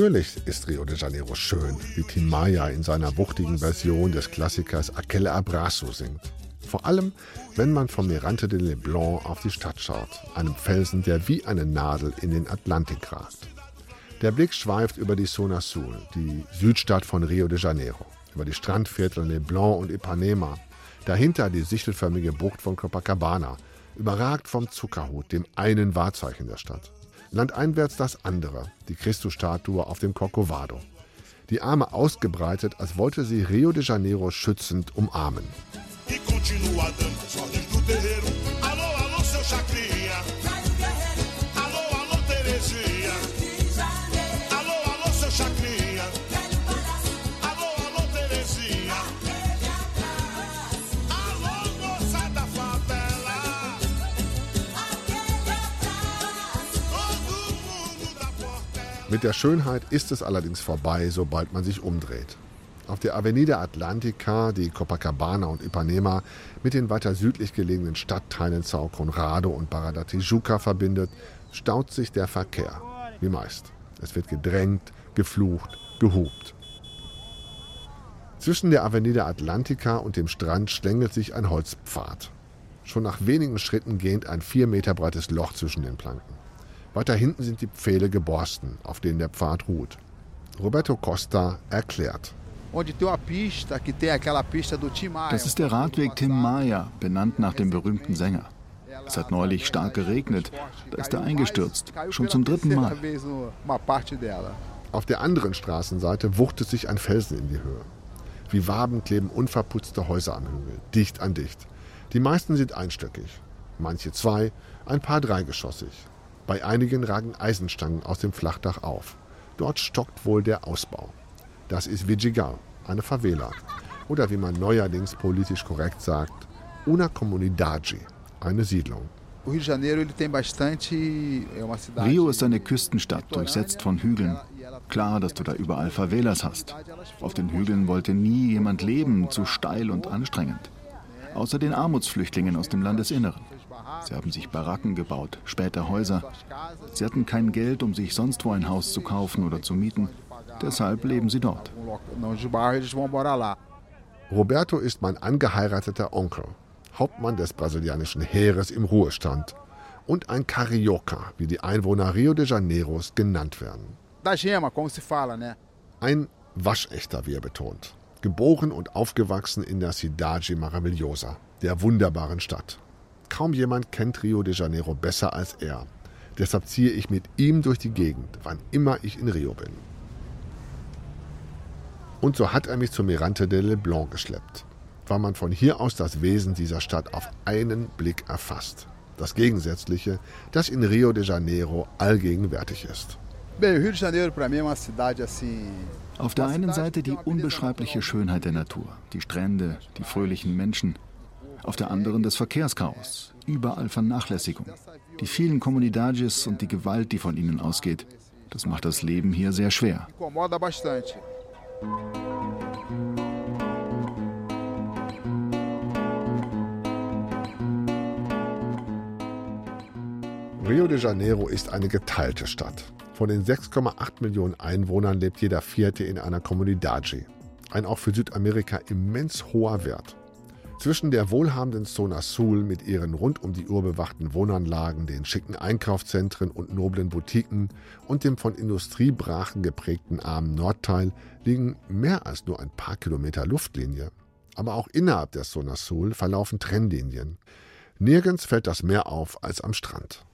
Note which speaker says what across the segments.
Speaker 1: Natürlich ist Rio de Janeiro schön, wie Tim Maia in seiner wuchtigen Version des Klassikers Aquele Abraço singt. Vor allem, wenn man vom Mirante de Leblon auf die Stadt schaut, einem Felsen, der wie eine Nadel in den Atlantik ragt. Der Blick schweift über die Zona Sul, die Südstadt von Rio de Janeiro, über die Strandviertel Leblon und Ipanema, dahinter die sichelförmige Bucht von Copacabana, überragt vom Zuckerhut, dem einen Wahrzeichen der Stadt. Landeinwärts das andere, die Christusstatue auf dem Corcovado. Die Arme ausgebreitet, als wollte sie Rio de Janeiro schützend umarmen.
Speaker 2: Alô, alô, seu Chacrinha. Alô, alô, Terezinha.
Speaker 1: Mit der Schönheit ist es allerdings vorbei, sobald man sich umdreht. Auf der Avenida Atlantica, die Copacabana und Ipanema mit den weiter südlich gelegenen Stadtteilen Sao Conrado und Barra da Tijuca verbindet, staut sich der Verkehr. Wie meist. Es wird gedrängt, geflucht, gehupt. Zwischen der Avenida Atlantica und dem Strand schlängelt sich ein Holzpfad. Schon nach wenigen Schritten gähnt ein vier Meter breites Loch zwischen den Planken. Weiter hinten sind die Pfähle geborsten, auf denen der Pfad ruht. Roberto Costa erklärt.
Speaker 3: Das ist der Radweg Tim Maia, benannt nach dem berühmten Sänger. Es hat neulich stark geregnet. Da ist er eingestürzt. Schon zum dritten Mal.
Speaker 1: Auf der anderen Straßenseite wuchtet sich ein Felsen in die Höhe. Wie Waben kleben unverputzte Häuser am Hügel, dicht an dicht. Die meisten sind einstöckig, manche zwei, ein paar dreigeschossig. Bei einigen ragen Eisenstangen aus dem Flachdach auf. Dort stockt wohl der Ausbau. Das ist Vidigal, eine Favela. Oder wie man neuerdings politisch korrekt sagt, una comunidade, eine Siedlung.
Speaker 4: Rio
Speaker 3: ist eine Küstenstadt, durchsetzt von Hügeln. Klar, dass du da überall Favelas hast. Auf den Hügeln wollte nie jemand leben, zu steil und anstrengend. Außer den Armutsflüchtlingen aus dem Landesinneren. Sie haben sich Baracken gebaut, später Häuser. Sie hatten kein Geld, um sich sonst wo ein Haus zu kaufen oder zu mieten. Deshalb leben sie dort.
Speaker 1: Roberto ist mein angeheirateter Onkel, Hauptmann des brasilianischen Heeres im Ruhestand und ein Carioca, wie die Einwohner Rio de Janeiros genannt werden.
Speaker 4: Né?
Speaker 1: Ein Waschechter, wie er betont. Geboren und aufgewachsen in der Cidade Maravilhosa, der wunderbaren Stadt. Kaum jemand kennt Rio de Janeiro besser als er. Deshalb ziehe ich mit ihm durch die Gegend, wann immer ich in Rio bin. Und so hat er mich zum Mirante de Leblon geschleppt, weil man von hier aus das Wesen dieser Stadt auf einen Blick erfasst. Das Gegensätzliche, das in Rio de Janeiro allgegenwärtig ist.
Speaker 3: Auf der einen Seite die unbeschreibliche Schönheit der Natur, die Strände, die fröhlichen Menschen. Auf der anderen das Verkehrschaos, überall Vernachlässigung. Die vielen Comunidades und die Gewalt, die von ihnen ausgeht. Das macht das Leben hier sehr schwer.
Speaker 1: Rio de Janeiro ist eine geteilte Stadt. Von den 6,8 Millionen Einwohnern lebt jeder Vierte in einer Comunidade. Ein auch für Südamerika immens hoher Wert. Zwischen der wohlhabenden Zona Sul mit ihren rund um die Uhr bewachten Wohnanlagen, den schicken Einkaufszentren und noblen Boutiquen und dem von Industriebrachen geprägten armen Nordteil liegen mehr als nur ein paar Kilometer Luftlinie. Aber auch innerhalb der Zona Sul verlaufen Trennlinien. Nirgends fällt das Meer auf als am Strand.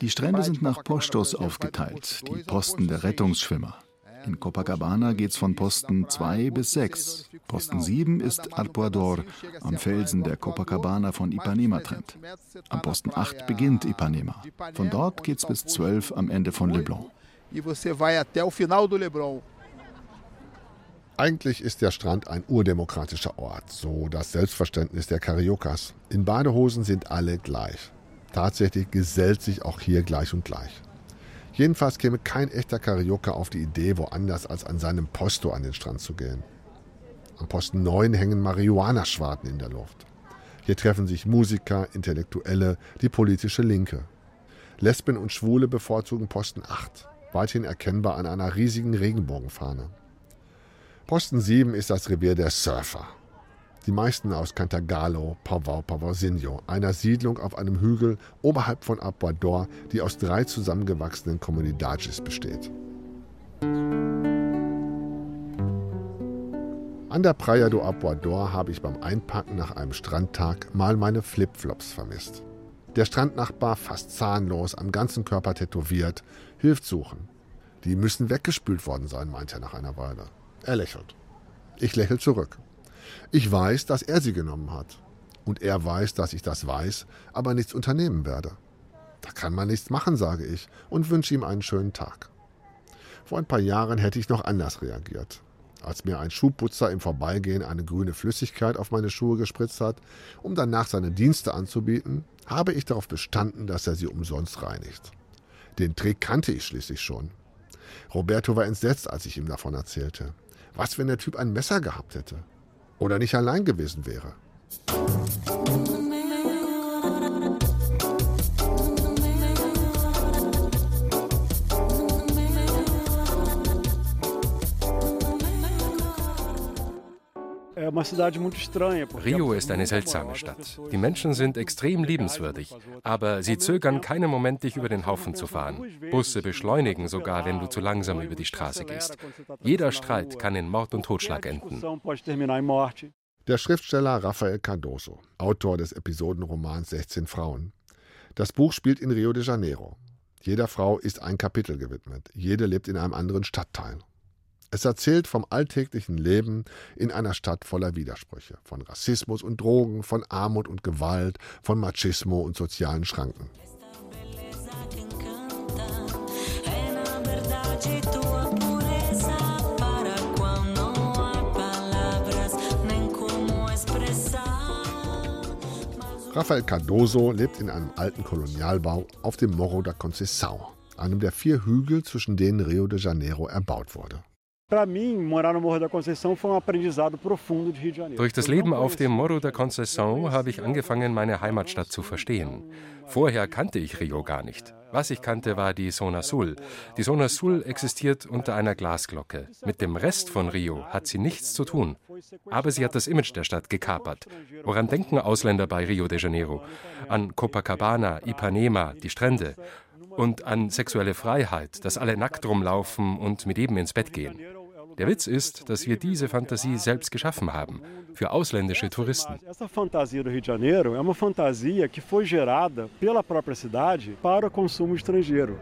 Speaker 3: Die Strände sind nach Postos aufgeteilt, die Posten der Rettungsschwimmer. In Copacabana geht's von Posten 2 bis 6. Posten 7 ist Arpoador, am Felsen der Copacabana von Ipanema trennt. Am Posten 8 beginnt Ipanema. Von dort geht's bis 12 am Ende von Leblon.
Speaker 4: E você vai até o final do Leblon.
Speaker 1: Eigentlich ist der Strand ein urdemokratischer Ort, so das Selbstverständnis der Cariocas. In Badehosen sind alle gleich. Tatsächlich gesellt sich auch hier gleich und gleich. Jedenfalls käme kein echter Carioca auf die Idee, woanders als an seinem Posto an den Strand zu gehen. Am Posten 9 hängen Marihuana-Schwarten in der Luft. Hier treffen sich Musiker, Intellektuelle, die politische Linke. Lesben und Schwule bevorzugen Posten 8, weithin erkennbar an einer riesigen Regenbogenfahne. Posten 7 ist das Revier der Surfer. Die meisten aus Cantagalo, Pavao, Pavausinho, einer Siedlung auf einem Hügel oberhalb von Apuador, die aus drei zusammengewachsenen Comunidades besteht. An der Praia do Apuador habe ich beim Einpacken nach einem Strandtag mal meine Flipflops vermisst. Der Strandnachbar, fast zahnlos, am ganzen Körper tätowiert, hilft suchen. Die müssen weggespült worden sein, meint er nach einer Weile. Er lächelt. Ich lächle zurück. Ich weiß, dass er sie genommen hat. Und er weiß, dass ich das weiß, aber nichts unternehmen werde. Da kann man nichts machen, sage ich, und wünsche ihm einen schönen Tag. Vor ein paar Jahren hätte ich noch anders reagiert. Als mir ein Schuhputzer im Vorbeigehen eine grüne Flüssigkeit auf meine Schuhe gespritzt hat, um danach seine Dienste anzubieten, habe ich darauf bestanden, dass er sie umsonst reinigt. Den Trick kannte ich schließlich schon. Roberto war entsetzt, als ich ihm davon erzählte. Was, wenn der Typ ein Messer gehabt hätte? Oder nicht allein gewesen wäre?
Speaker 5: Rio ist eine seltsame Stadt. Die Menschen sind extrem liebenswürdig, aber sie zögern keinen Moment, dich über den Haufen zu fahren. Busse beschleunigen sogar, wenn du zu langsam über die Straße gehst. Jeder Streit kann in Mord und Totschlag enden.
Speaker 1: Der Schriftsteller Rafael Cardoso, Autor des Episodenromans 16 Frauen. Das Buch spielt in Rio de Janeiro. Jeder Frau ist ein Kapitel gewidmet. Jede lebt in einem anderen Stadtteil. Es erzählt vom alltäglichen Leben in einer Stadt voller Widersprüche, von Rassismus und Drogen, von Armut und Gewalt, von Machismo und sozialen Schranken. Rafael Cardoso lebt in einem alten Kolonialbau auf dem Morro da Conceição, einem der vier Hügel, zwischen denen Rio de Janeiro erbaut wurde.
Speaker 5: Durch das Leben auf dem Morro da Conceição habe ich angefangen, meine Heimatstadt zu verstehen. Vorher kannte ich Rio gar nicht. Was ich kannte, war die Zona Sul. Die Zona Sul existiert unter einer Glasglocke. Mit dem Rest von Rio hat sie nichts zu tun. Aber sie hat das Image der Stadt gekapert. Woran denken Ausländer bei Rio de Janeiro? An Copacabana, Ipanema, die Strände. Und an sexuelle Freiheit, dass alle nackt rumlaufen und mit jedem ins Bett gehen. Der Witz ist, dass wir diese Fantasie selbst geschaffen haben, für ausländische Touristen.
Speaker 6: Essa fantasia do Rio de Janeiro é uma fantasia que foi gerada pela própria cidade para consumo estrangeiro.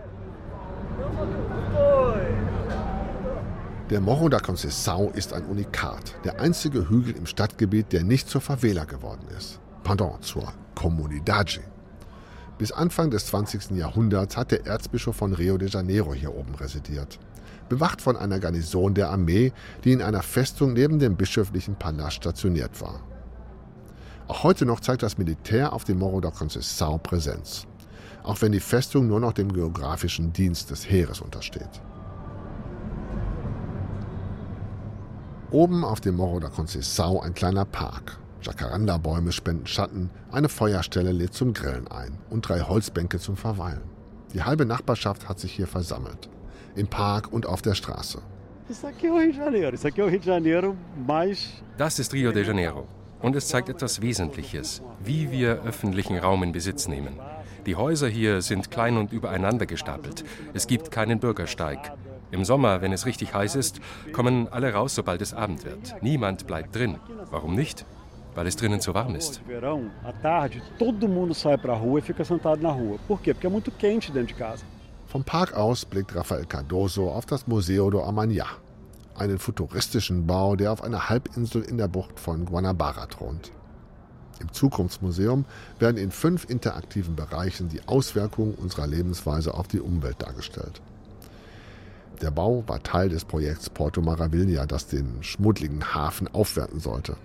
Speaker 1: Der Morro da Conceição ist ein Unikat, der einzige Hügel im Stadtgebiet, der nicht zur Favela geworden ist. Pardon, zur Comunidade. Bis Anfang des 20. Jahrhunderts hat der Erzbischof von Rio de Janeiro hier oben residiert. Bewacht von einer Garnison der Armee, die in einer Festung neben dem bischöflichen Palast stationiert war. Auch heute noch zeigt das Militär auf dem Morro da Conceição Präsenz. Auch wenn die Festung nur noch dem geografischen Dienst des Heeres untersteht. Oben auf dem Morro da Conceição ein kleiner Park. Jacaranda-Bäume spenden Schatten, eine Feuerstelle lädt zum Grillen ein und drei Holzbänke zum Verweilen. Die halbe Nachbarschaft hat sich hier versammelt. Im Park und auf der Straße.
Speaker 6: É de é de
Speaker 5: Das ist Rio de Janeiro. Und es zeigt etwas Wesentliches, wie wir öffentlichen Raum in Besitz nehmen. Die Häuser hier sind klein und übereinander gestapelt. Es gibt keinen Bürgersteig. Im Sommer, wenn es richtig heiß ist, kommen alle raus, sobald es Abend wird. Niemand bleibt drin. Warum nicht? Weil es drinnen zu warm ist.
Speaker 1: Vom Park aus blickt Rafael Cardoso auf das Museo do Amanhã, einen futuristischen Bau, der auf einer Halbinsel in der Bucht von Guanabara thront. Im Zukunftsmuseum werden in fünf interaktiven Bereichen die Auswirkungen unserer Lebensweise auf die Umwelt dargestellt. Der Bau war Teil des Projekts Porto Maravilha, das den schmuddligen Hafen aufwerten sollte.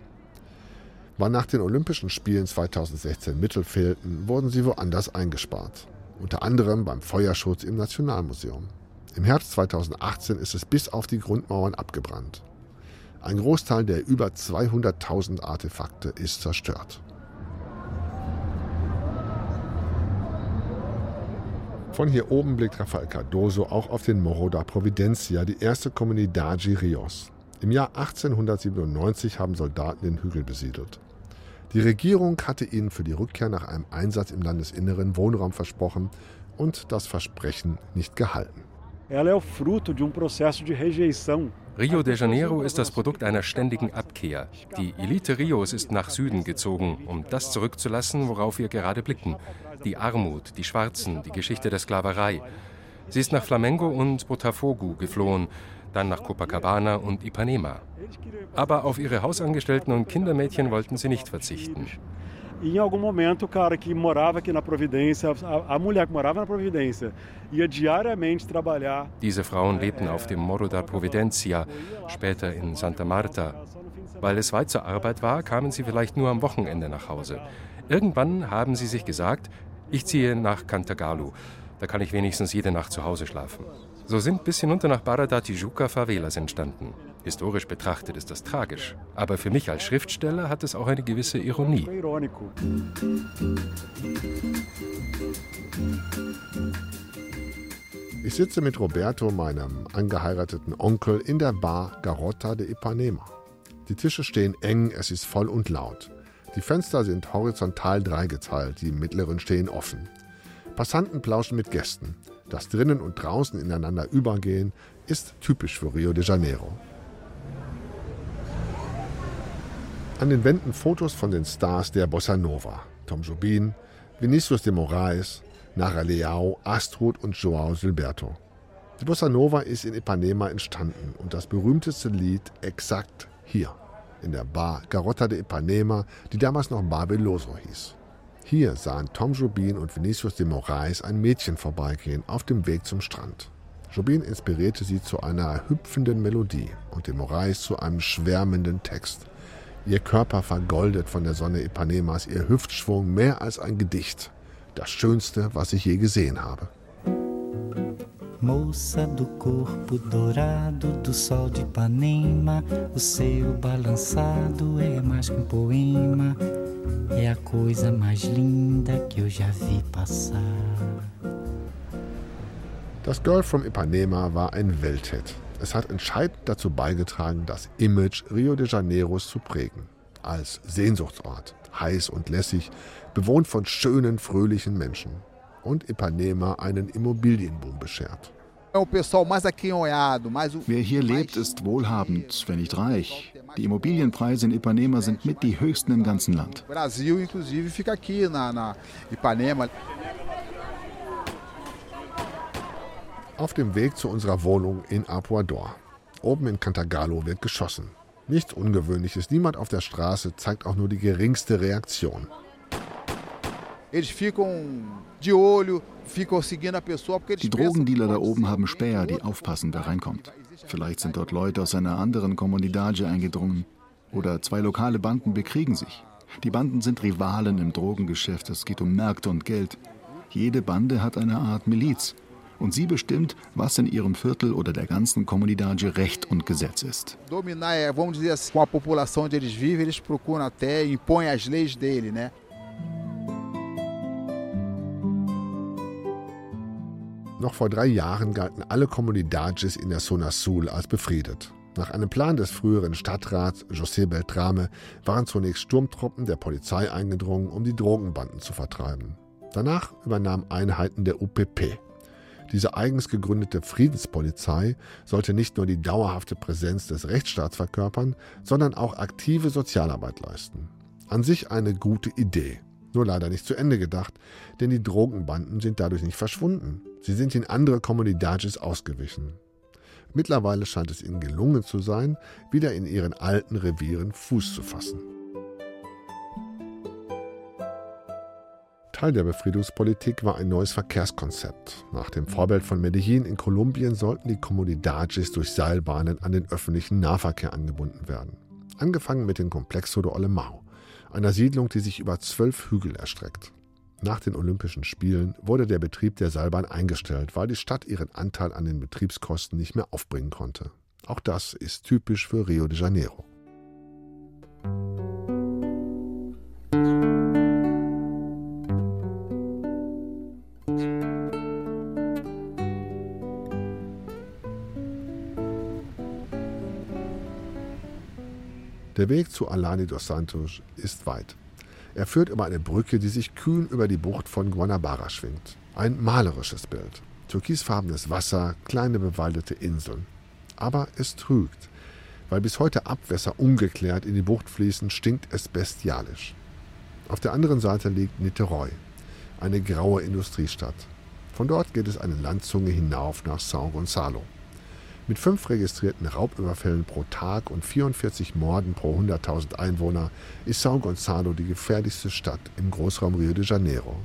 Speaker 1: Weil nach den Olympischen Spielen 2016 Mittel fehlten, wurden sie woanders eingespart. Unter anderem beim Feuerschutz im Nationalmuseum. Im Herbst 2018 ist es bis auf die Grundmauern abgebrannt. Ein Großteil der über 200.000 Artefakte ist zerstört. Von hier oben blickt Rafael Cardoso auch auf den Morro da Providencia, die erste Comunidade Rios. Im Jahr 1897 haben Soldaten den Hügel besiedelt. Die Regierung hatte ihnen für die Rückkehr nach einem Einsatz im Landesinneren Wohnraum versprochen und das Versprechen nicht gehalten.
Speaker 5: Rio de Janeiro ist das Produkt einer ständigen Abkehr. Die Elite Rios ist nach Süden gezogen, um das zurückzulassen, worauf wir gerade blicken. Die Armut, die Schwarzen, die Geschichte der Sklaverei. Sie ist nach Flamengo und Botafogo geflohen, dann nach Copacabana und Ipanema. Aber auf ihre Hausangestellten und Kindermädchen wollten sie nicht verzichten.
Speaker 6: em algum momento o cara que morava aqui na Providência, a, a, mulher que morava na Providência, ia diariamente trabalhar.
Speaker 5: Diese Frauen lebten auf dem Morro da Providencia, später in Santa Marta. Weil es weit zur Arbeit war, kamen sie vielleicht nur am Wochenende nach Hause. Irgendwann haben sie sich gesagt, ich ziehe nach Cantagalo, da kann ich wenigstens jede Nacht zu Hause schlafen. So sind bis hinunter nach Barra da Tijuca Favelas entstanden. Historisch betrachtet ist das tragisch, aber für mich als Schriftsteller hat es auch eine gewisse Ironie.
Speaker 1: Ich sitze mit Roberto, meinem angeheirateten Onkel, in der Bar Garota de Ipanema. Die Tische stehen eng, es ist voll und laut. Die Fenster sind horizontal dreigeteilt, die mittleren stehen offen. Passanten plauschen mit Gästen. Das drinnen und draußen ineinander übergehen ist typisch für Rio de Janeiro. An den Wänden Fotos von den Stars der Bossa Nova. Tom Jobim, Vinicius de Moraes, Nara Leao, Astrud und Joao Gilberto. Die Bossa Nova ist in Ipanema entstanden und das berühmteste Lied exakt hier, in der Bar Garota de Ipanema, die damals noch Bar hieß. Hier sahen Tom Jobim und Vinicius de Moraes ein Mädchen vorbeigehen auf dem Weg zum Strand. Jobim inspirierte sie zu einer hüpfenden Melodie und de Moraes zu einem schwärmenden Text. Ihr Körper vergoldet von der Sonne Ipanemas, ihr Hüftschwung mehr als ein Gedicht. Das Schönste, was ich je gesehen habe.
Speaker 7: Moça do corpo dourado do sol de Ipanema, o seu balançado é mais que um poema, é a coisa mais linda que eu já vi passar.
Speaker 1: Das Girl from Ipanema war ein Welthit. Es hat entscheidend dazu beigetragen, das Image Rio de Janeiros zu prägen. Als Sehnsuchtsort, heiß und lässig, bewohnt von schönen, fröhlichen Menschen. Und Ipanema einen Immobilienboom beschert.
Speaker 3: Wer hier lebt, ist wohlhabend, wenn nicht reich. Die Immobilienpreise in Ipanema sind mit die höchsten im ganzen Land.
Speaker 4: Brasil, inclusive, fica aqui na, Ipanema.
Speaker 1: Auf dem Weg zu unserer Wohnung in Apuador. Oben in Cantagalo wird geschossen. Nichts Ungewöhnliches, niemand auf der Straße zeigt auch nur die geringste Reaktion.
Speaker 4: Eles ficam de olho, ficam seguindo a pessoa, porque eles
Speaker 3: Die Drogendealer da oben haben Späher, die aufpassen, wer reinkommt. Vielleicht sind dort Leute aus einer anderen Comunidade eingedrungen. Oder zwei lokale Banden bekriegen sich. Die Banden sind Rivalen im Drogengeschäft. Es geht um Märkte und Geld. Jede Bande hat eine Art Miliz. Und sie bestimmt, was in ihrem Viertel oder der ganzen Comunidade Recht und Gesetz ist.
Speaker 4: dominar, vamos dizer assim, com a população onde eles vivem, eles procuram até, impõem as leis dele, né?
Speaker 1: Noch vor drei Jahren galten alle Comunidades in der Zona Sul als befriedet. Nach einem Plan des früheren Stadtrats José Beltrame waren zunächst Sturmtruppen der Polizei eingedrungen, um die Drogenbanden zu vertreiben. Danach übernahmen Einheiten der UPP. Diese eigens gegründete Friedenspolizei sollte nicht nur die dauerhafte Präsenz des Rechtsstaats verkörpern, sondern auch aktive Sozialarbeit leisten. An sich eine gute Idee. Nur leider nicht zu Ende gedacht, denn die Drogenbanden sind dadurch nicht verschwunden. Sie sind in andere Comunidades ausgewichen. Mittlerweile scheint es ihnen gelungen zu sein, wieder in ihren alten Revieren Fuß zu fassen. Teil der Befriedungspolitik war ein neues Verkehrskonzept. Nach dem Vorbild von Medellin in Kolumbien sollten die Comunidades durch Seilbahnen an den öffentlichen Nahverkehr angebunden werden. Angefangen mit dem Complexo de Olemao, einer Siedlung, die sich über zwölf Hügel erstreckt. Nach den Olympischen Spielen wurde der Betrieb der Seilbahn eingestellt, weil die Stadt ihren Anteil an den Betriebskosten nicht mehr aufbringen konnte. Auch das ist typisch für Rio de Janeiro. Der Weg zu Alani dos Santos ist weit. Er führt über eine Brücke, die sich kühn über die Bucht von Guanabara schwingt. Ein malerisches Bild. Türkisfarbenes Wasser, kleine bewaldete Inseln. Aber es trügt. Weil bis heute Abwässer ungeklärt in die Bucht fließen, stinkt es bestialisch. Auf der anderen Seite liegt Niterói, eine graue Industriestadt. Von dort geht es eine Landzunge hinauf nach São Gonçalo. Mit fünf registrierten Raubüberfällen pro Tag und 44 Morden pro 100.000 Einwohner ist São Gonçalo die gefährlichste Stadt im Großraum Rio de Janeiro.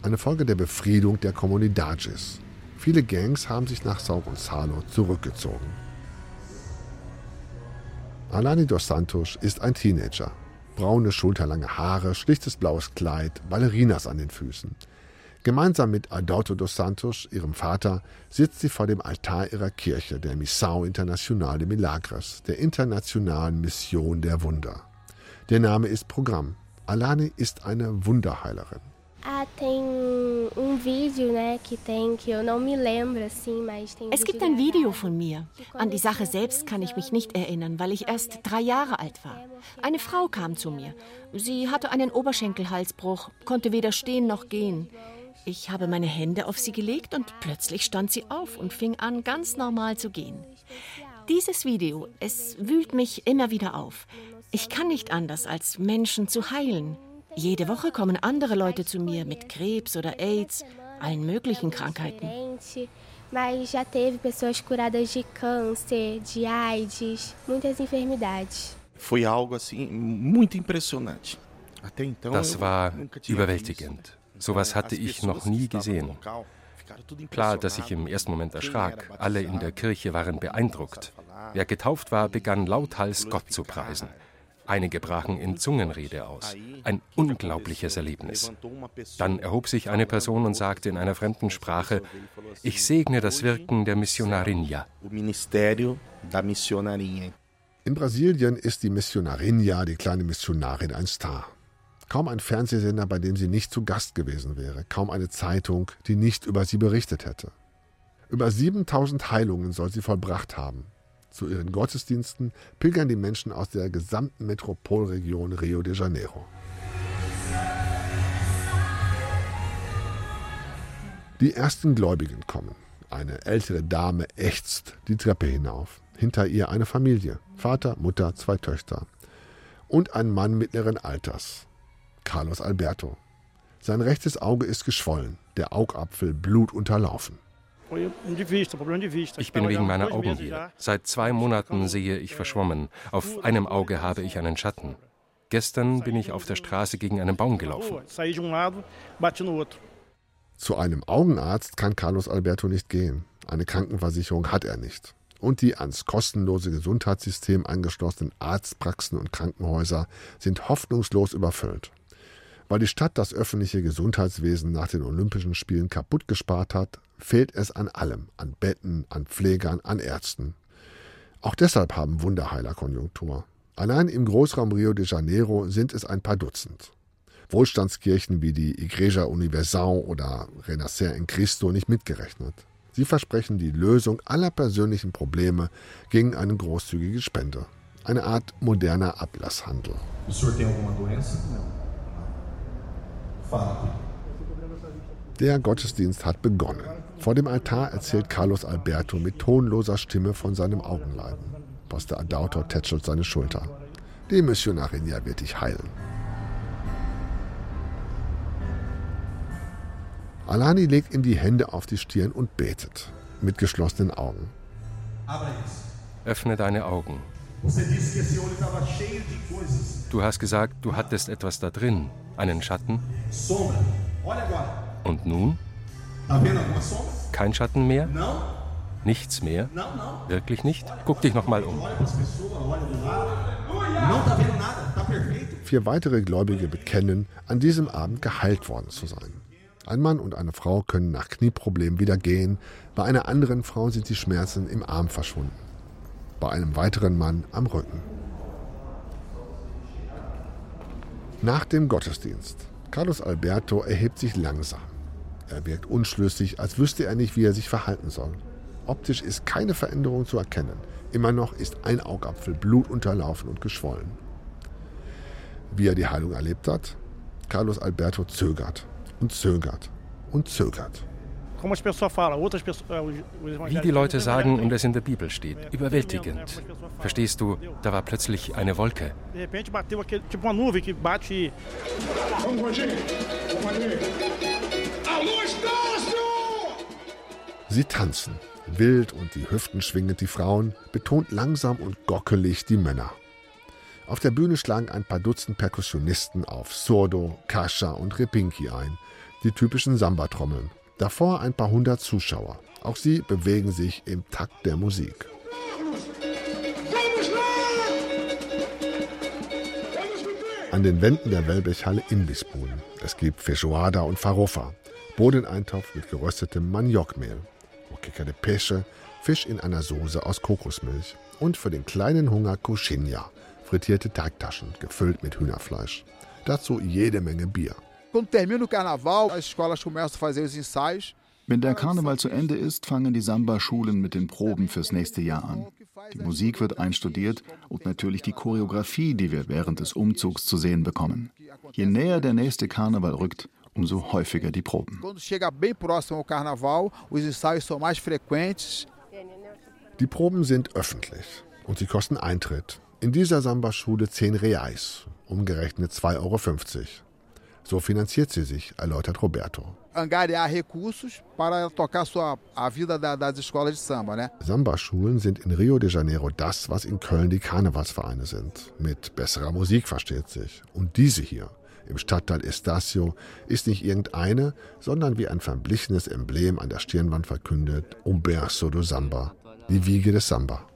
Speaker 1: Eine Folge der Befriedung der Comunidades. Viele Gangs haben sich nach São Gonçalo zurückgezogen. Alani dos Santos ist ein Teenager. Braune, schulterlange Haare, schlichtes blaues Kleid, Ballerinas an den Füßen. Gemeinsam mit Adalto dos Santos, ihrem Vater, sitzt sie vor dem Altar ihrer Kirche, der Missão Internacional de Milagres, der internationalen Mission der Wunder. Der Name ist Programm. Alani ist eine Wunderheilerin.
Speaker 8: Es gibt ein Video von mir. An die Sache selbst kann ich mich nicht erinnern, weil ich erst drei Jahre alt war. Eine Frau kam zu mir. Sie hatte einen Oberschenkelhalsbruch, konnte weder stehen noch gehen. Ich habe meine Hände auf sie gelegt und plötzlich stand sie auf und fing an, ganz normal zu gehen. Dieses Video, es wühlt mich immer wieder auf. Ich kann nicht anders, als Menschen zu heilen. Jede Woche kommen andere Leute zu mir mit Krebs oder AIDS, allen möglichen Krankheiten.
Speaker 9: Mas já teve pessoas curadas de câncer, de AIDS, muitas enfermidades.
Speaker 10: Foi algo assim muito impressionante.
Speaker 5: Das war überwältigend. Sowas hatte ich noch nie gesehen. Klar, dass ich im ersten Moment erschrak. Alle in der Kirche waren beeindruckt. Wer getauft war, begann lauthals Gott zu preisen. Einige brachen in Zungenrede aus. Ein unglaubliches Erlebnis. Dann erhob sich eine Person und sagte in einer fremden Sprache, ich segne das Wirken der Missionarinha.
Speaker 1: In Brasilien ist die Missionarinha, die kleine Missionarin, ein Star. Kaum ein Fernsehsender, bei dem sie nicht zu Gast gewesen wäre, kaum eine Zeitung, die nicht über sie berichtet hätte. Über 7000 Heilungen soll sie vollbracht haben. Zu ihren Gottesdiensten pilgern die Menschen aus der gesamten Metropolregion Rio de Janeiro. Die ersten Gläubigen kommen. Eine ältere Dame ächzt die Treppe hinauf. Hinter ihr eine Familie. Vater, Mutter, zwei Töchter. Und ein Mann mittleren Alters. Carlos Alberto. Sein rechtes Auge ist geschwollen, der Augapfel blutunterlaufen.
Speaker 5: Ich bin wegen meiner Augen hier. Seit zwei Monaten sehe ich verschwommen. Auf einem Auge habe ich einen Schatten. Gestern bin ich auf der Straße gegen einen Baum gelaufen.
Speaker 1: Zu einem Augenarzt kann Carlos Alberto nicht gehen. Eine Krankenversicherung hat er nicht. Und die ans kostenlose Gesundheitssystem angeschlossenen Arztpraxen und Krankenhäuser sind hoffnungslos überfüllt. Weil die Stadt das öffentliche Gesundheitswesen nach den Olympischen Spielen kaputt gespart hat, fehlt es an allem, an Betten, an Pflegern, an Ärzten. Auch deshalb haben Wunderheiler Konjunktur. Allein im Großraum Rio de Janeiro sind es ein paar Dutzend. Wohlstandskirchen wie die Igreja Universal oder Renacer en Cristo nicht mitgerechnet. Sie versprechen die Lösung aller persönlichen Probleme gegen eine großzügige Spende. Eine Art moderner Ablasshandel. O senhor tem? Der Gottesdienst hat begonnen. Vor dem Altar erzählt Carlos Alberto mit tonloser Stimme von seinem Augenleiden. Pastor Adauto tätschelt seine Schulter. Die Missionarin ja wird dich heilen. Alani legt ihm die Hände auf die Stirn und betet mit geschlossenen Augen.
Speaker 5: Öffne deine Augen. Du hast gesagt, du hattest etwas da drin, einen Schatten. Und nun? Kein Schatten mehr? Nichts mehr? Wirklich nicht? Guck dich noch mal um.
Speaker 1: Vier weitere Gläubige bekennen, an diesem Abend geheilt worden zu sein. Ein Mann und eine Frau können nach Knieproblemen wieder gehen, bei einer anderen Frau sind die Schmerzen im Arm verschwunden, bei einem weiteren Mann am Rücken. Nach dem Gottesdienst. Carlos Alberto erhebt sich langsam. Er wirkt unschlüssig, als wüsste er nicht, wie er sich verhalten soll. Optisch ist keine Veränderung zu erkennen. Immer noch ist ein Augapfel blutunterlaufen und geschwollen. Wie er die Heilung erlebt hat? Carlos Alberto zögert und zögert und zögert.
Speaker 5: Wie die Leute sagen und es in der Bibel steht, überwältigend. Verstehst du, da war plötzlich eine Wolke.
Speaker 1: Sie tanzen, wild und die Hüften schwingend die Frauen, betont langsam und gockelig die Männer. Auf der Bühne schlagen ein paar Dutzend Perkussionisten auf Sordo, Kascha und Repinki ein, die typischen Samba-Trommeln. Davor ein paar hundert Zuschauer. Auch sie bewegen sich im Takt der Musik. An den Wänden der Wellblechhalle Imbissbuden. Es gibt Feijoada und Farofa, Bodeneintopf mit geröstetem Maniokmehl, Moqueca de Pêche, Fisch in einer Soße aus Kokosmilch und für den kleinen Hunger Coxinha, frittierte Teigtaschen, gefüllt mit Hühnerfleisch. Dazu jede Menge Bier.
Speaker 3: Wenn der Karneval zu Ende ist, fangen die Samba-Schulen mit den Proben fürs nächste Jahr an. Die Musik wird einstudiert und natürlich die Choreografie, die wir während des Umzugs zu sehen bekommen. Je näher der nächste Karneval rückt, umso häufiger die Proben.
Speaker 1: Die Proben sind öffentlich und sie kosten Eintritt. In dieser Samba-Schule 10 Reais, umgerechnet 2,50 Euro. So finanziert sie sich, erläutert Roberto. Samba-Schulen sind in Rio de Janeiro das, was in Köln die Karnevalsvereine sind. Mit besserer Musik versteht sich. Und diese hier, im Stadtteil Estacio, ist nicht irgendeine, sondern wie ein verblichenes Emblem an der Stirnwand verkündet, Un berso do Samba, die Wiege des Samba.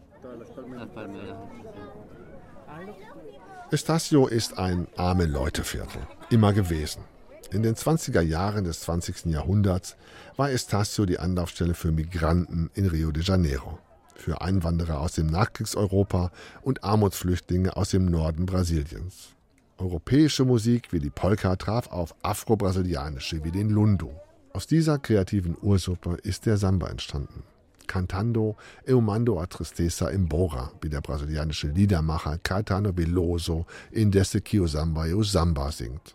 Speaker 1: Estacio ist ein arme Leuteviertel, immer gewesen. In den 20er Jahren des 20. Jahrhunderts war Estacio die Anlaufstelle für Migranten in Rio de Janeiro, für Einwanderer aus dem Nachkriegseuropa und Armutsflüchtlinge aus dem Norden Brasiliens. Europäische Musik wie die Polka traf auf afro-brasilianische wie den Lundu. Aus dieser kreativen Ursuppe ist der Samba entstanden. Cantando Eu mando a tristeza embora, wie der brasilianische Liedermacher Caetano Veloso in Desse Kio Samba Eu Samba singt.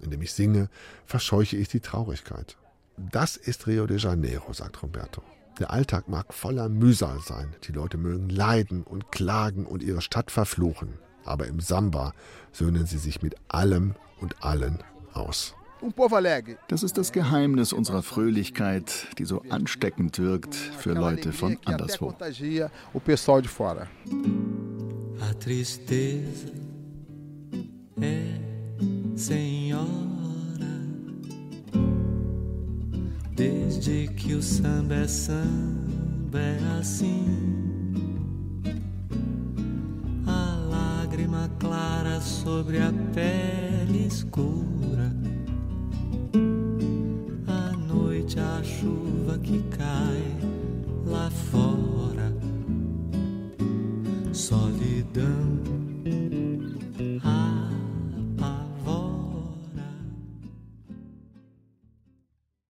Speaker 1: Indem ich singe, verscheuche ich die Traurigkeit. Das ist Rio de Janeiro, sagt Roberto. Der Alltag mag voller Mühsal sein, die Leute mögen leiden und klagen und ihre Stadt verfluchen, aber im Samba söhnen sie sich mit allem und allen aus.
Speaker 3: Das ist das Geheimnis unserer Fröhlichkeit, die so ansteckend wirkt für Leute von anderswo.
Speaker 7: A tristeza é senhora Desde que o samba é samba é assim. A lágrima clara sobre a pele escura a chuva que cai lá fora, solidão.